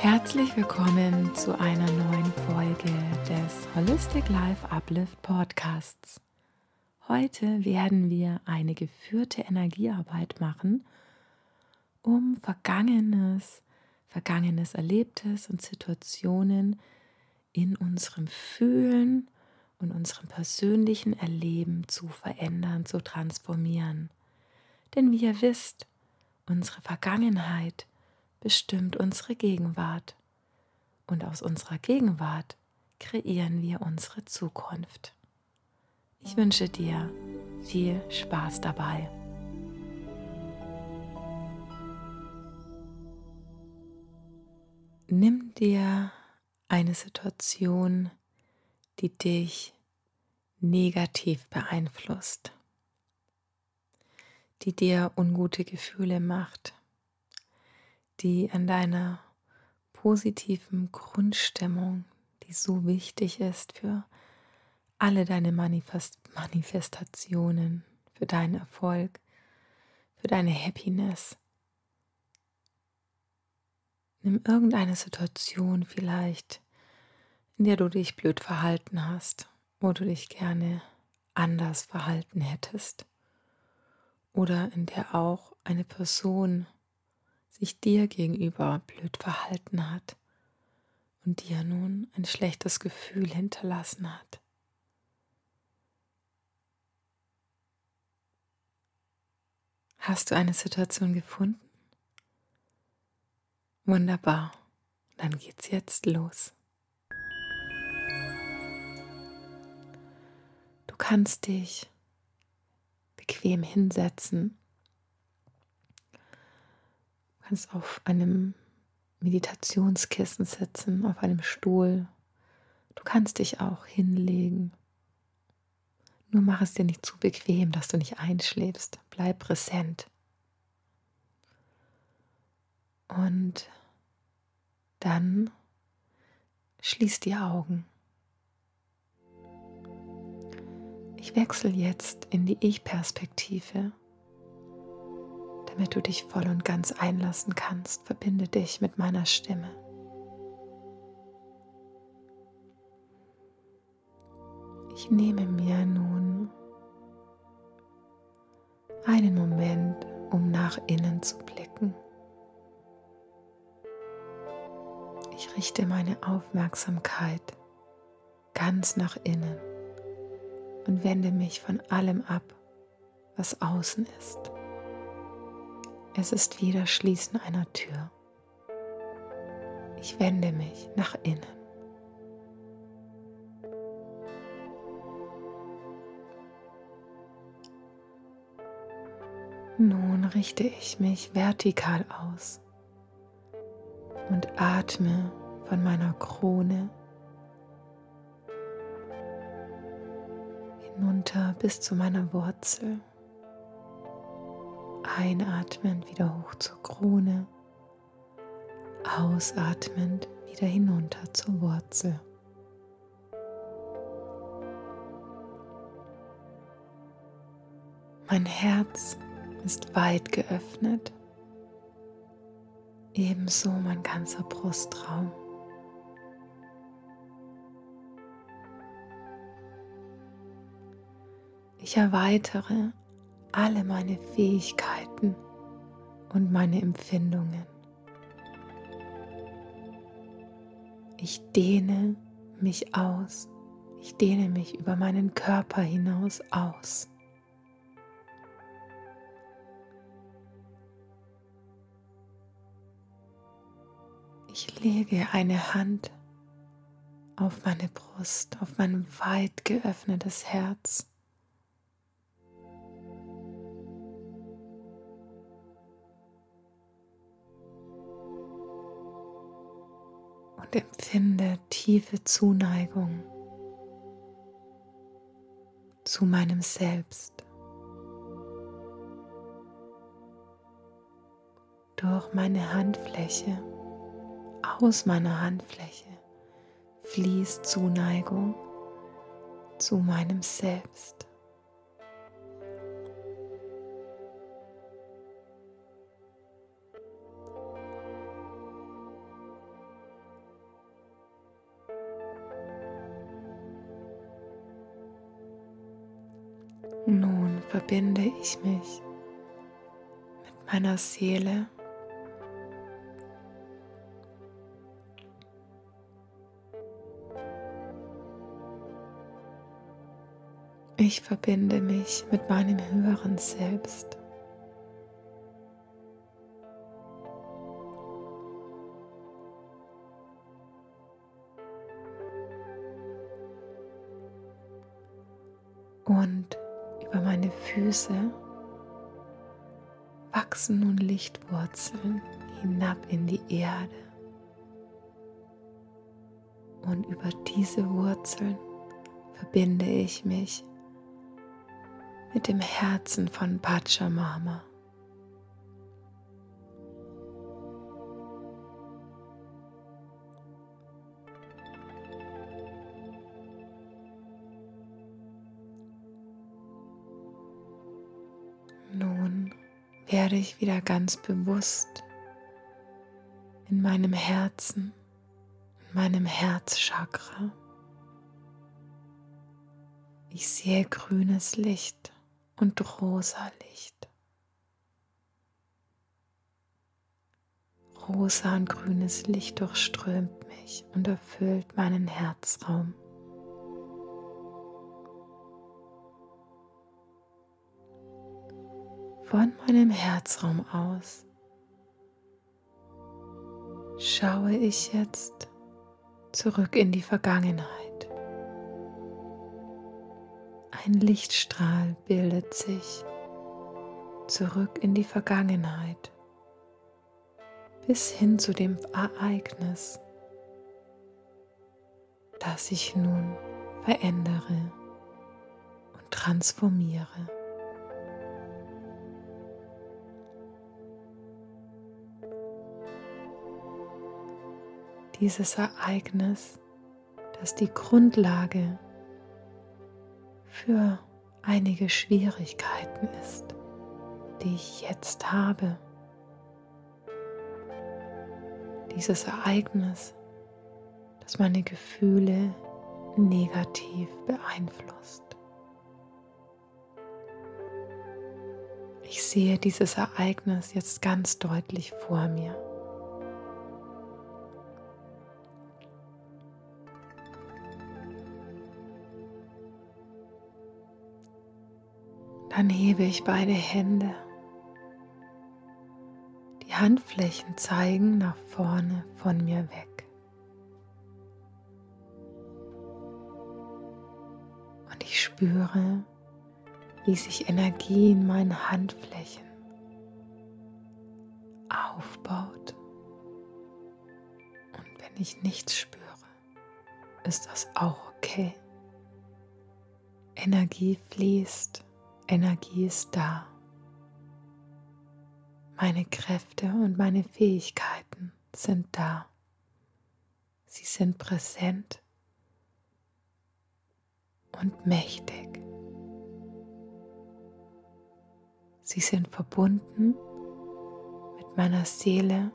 Herzlich willkommen zu einer neuen Folge des Holistic Life Uplift Podcasts. Heute werden wir eine geführte Energiearbeit machen, um Vergangenes, Vergangenes Erlebtes und Situationen in unserem Fühlen und unserem persönlichen Erleben zu verändern, zu transformieren. Denn wie ihr wisst, unsere Vergangenheit bestimmt unsere Gegenwart. Und aus unserer Gegenwart kreieren wir unsere Zukunft. Ich wünsche dir viel Spaß dabei. Nimm dir eine Situation, die dich negativ beeinflusst, die dir ungute Gefühle macht, die an deiner positiven Grundstimmung, die so wichtig ist für alle deine Manifest Manifestationen, für deinen Erfolg, für deine Happiness. Nimm irgendeine Situation vielleicht, in der du dich blöd verhalten hast, wo du dich gerne anders verhalten hättest oder in der auch eine Person sich dir gegenüber blöd verhalten hat und dir nun ein schlechtes Gefühl hinterlassen hat. Hast du eine Situation gefunden? Wunderbar, dann geht's jetzt los. Du kannst dich bequem hinsetzen kannst auf einem Meditationskissen sitzen, auf einem Stuhl. Du kannst dich auch hinlegen. Nur mach es dir nicht zu bequem, dass du nicht einschläfst. Bleib präsent. Und dann schließ die Augen. Ich wechsle jetzt in die Ich-Perspektive damit du dich voll und ganz einlassen kannst, verbinde dich mit meiner Stimme. Ich nehme mir nun einen Moment, um nach innen zu blicken. Ich richte meine Aufmerksamkeit ganz nach innen und wende mich von allem ab, was außen ist. Es ist wie das Schließen einer Tür. Ich wende mich nach innen. Nun richte ich mich vertikal aus und atme von meiner Krone hinunter bis zu meiner Wurzel. Einatmend wieder hoch zur Krone, ausatmend wieder hinunter zur Wurzel. Mein Herz ist weit geöffnet, ebenso mein ganzer Brustraum. Ich erweitere alle meine Fähigkeiten und meine Empfindungen. Ich dehne mich aus. Ich dehne mich über meinen Körper hinaus aus. Ich lege eine Hand auf meine Brust, auf mein weit geöffnetes Herz. Und empfinde tiefe Zuneigung zu meinem Selbst. Durch meine Handfläche, aus meiner Handfläche fließt Zuneigung zu meinem Selbst. Verbinde ich mich mit meiner Seele. Ich verbinde mich mit meinem höheren Selbst. Meine Füße wachsen nun Lichtwurzeln hinab in die Erde. Und über diese Wurzeln verbinde ich mich mit dem Herzen von Pachamama. Werde ich wieder ganz bewusst in meinem Herzen, in meinem Herzchakra. Ich sehe grünes Licht und rosa Licht. Rosa und grünes Licht durchströmt mich und erfüllt meinen Herzraum. Von meinem Herzraum aus schaue ich jetzt zurück in die Vergangenheit. Ein Lichtstrahl bildet sich zurück in die Vergangenheit bis hin zu dem Ereignis, das ich nun verändere und transformiere. Dieses Ereignis, das die Grundlage für einige Schwierigkeiten ist, die ich jetzt habe. Dieses Ereignis, das meine Gefühle negativ beeinflusst. Ich sehe dieses Ereignis jetzt ganz deutlich vor mir. Dann hebe ich beide Hände. Die Handflächen zeigen nach vorne von mir weg. Und ich spüre, wie sich Energie in meinen Handflächen aufbaut. Und wenn ich nichts spüre, ist das auch okay. Energie fließt Energie ist da. Meine Kräfte und meine Fähigkeiten sind da. Sie sind präsent und mächtig. Sie sind verbunden mit meiner Seele,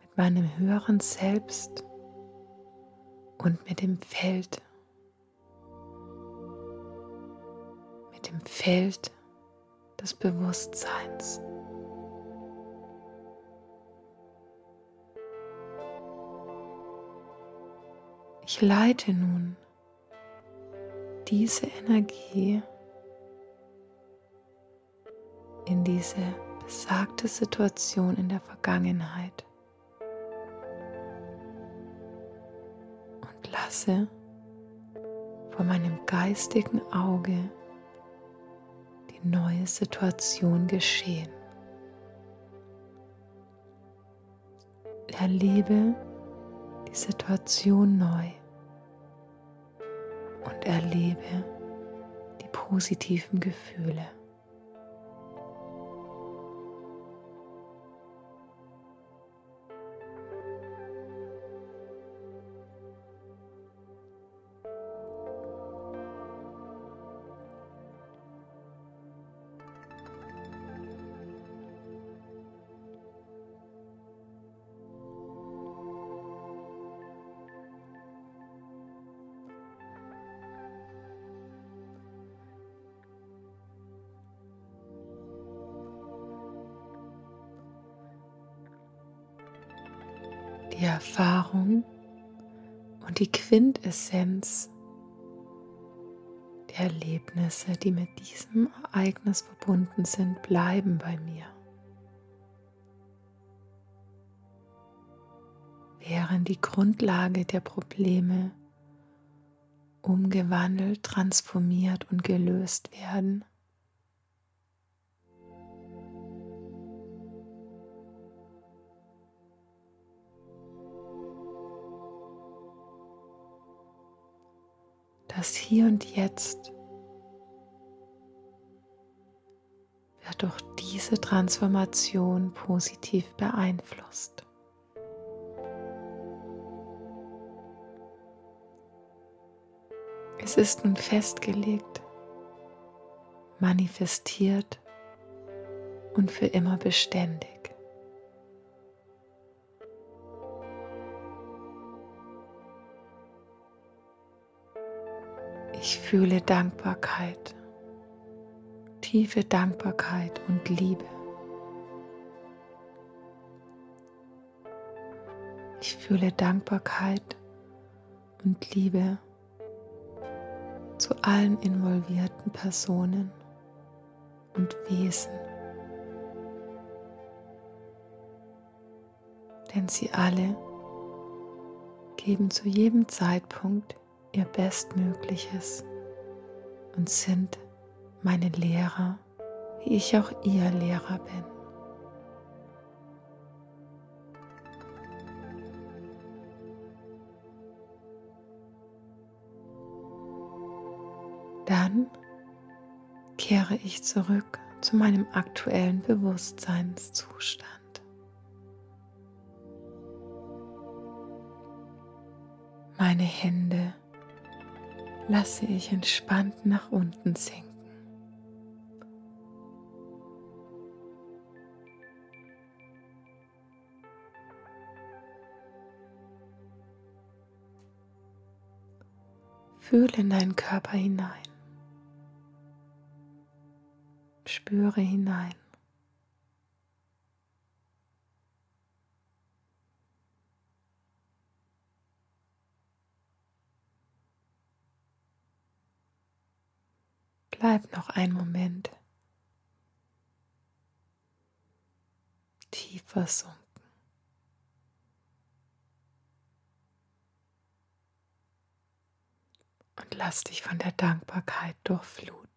mit meinem höheren Selbst und mit dem Feld dem Feld des Bewusstseins. Ich leite nun diese Energie in diese besagte Situation in der Vergangenheit und lasse vor meinem geistigen Auge neue Situation geschehen. Erlebe die Situation neu und erlebe die positiven Gefühle. Die Erfahrung und die Quintessenz der Erlebnisse, die mit diesem Ereignis verbunden sind, bleiben bei mir. Während die Grundlage der Probleme umgewandelt, transformiert und gelöst werden. Das Hier und Jetzt wird durch diese Transformation positiv beeinflusst. Es ist nun festgelegt, manifestiert und für immer beständig. Ich fühle Dankbarkeit, tiefe Dankbarkeit und Liebe. Ich fühle Dankbarkeit und Liebe zu allen involvierten Personen und Wesen. Denn sie alle geben zu jedem Zeitpunkt ihr Bestmögliches und sind meine Lehrer, wie ich auch ihr Lehrer bin. Dann kehre ich zurück zu meinem aktuellen Bewusstseinszustand. Meine Hände lasse ich entspannt nach unten sinken. Fühle in deinen Körper hinein. Spüre hinein. Bleib noch einen Moment tief versunken. Und lass dich von der Dankbarkeit durchfluten.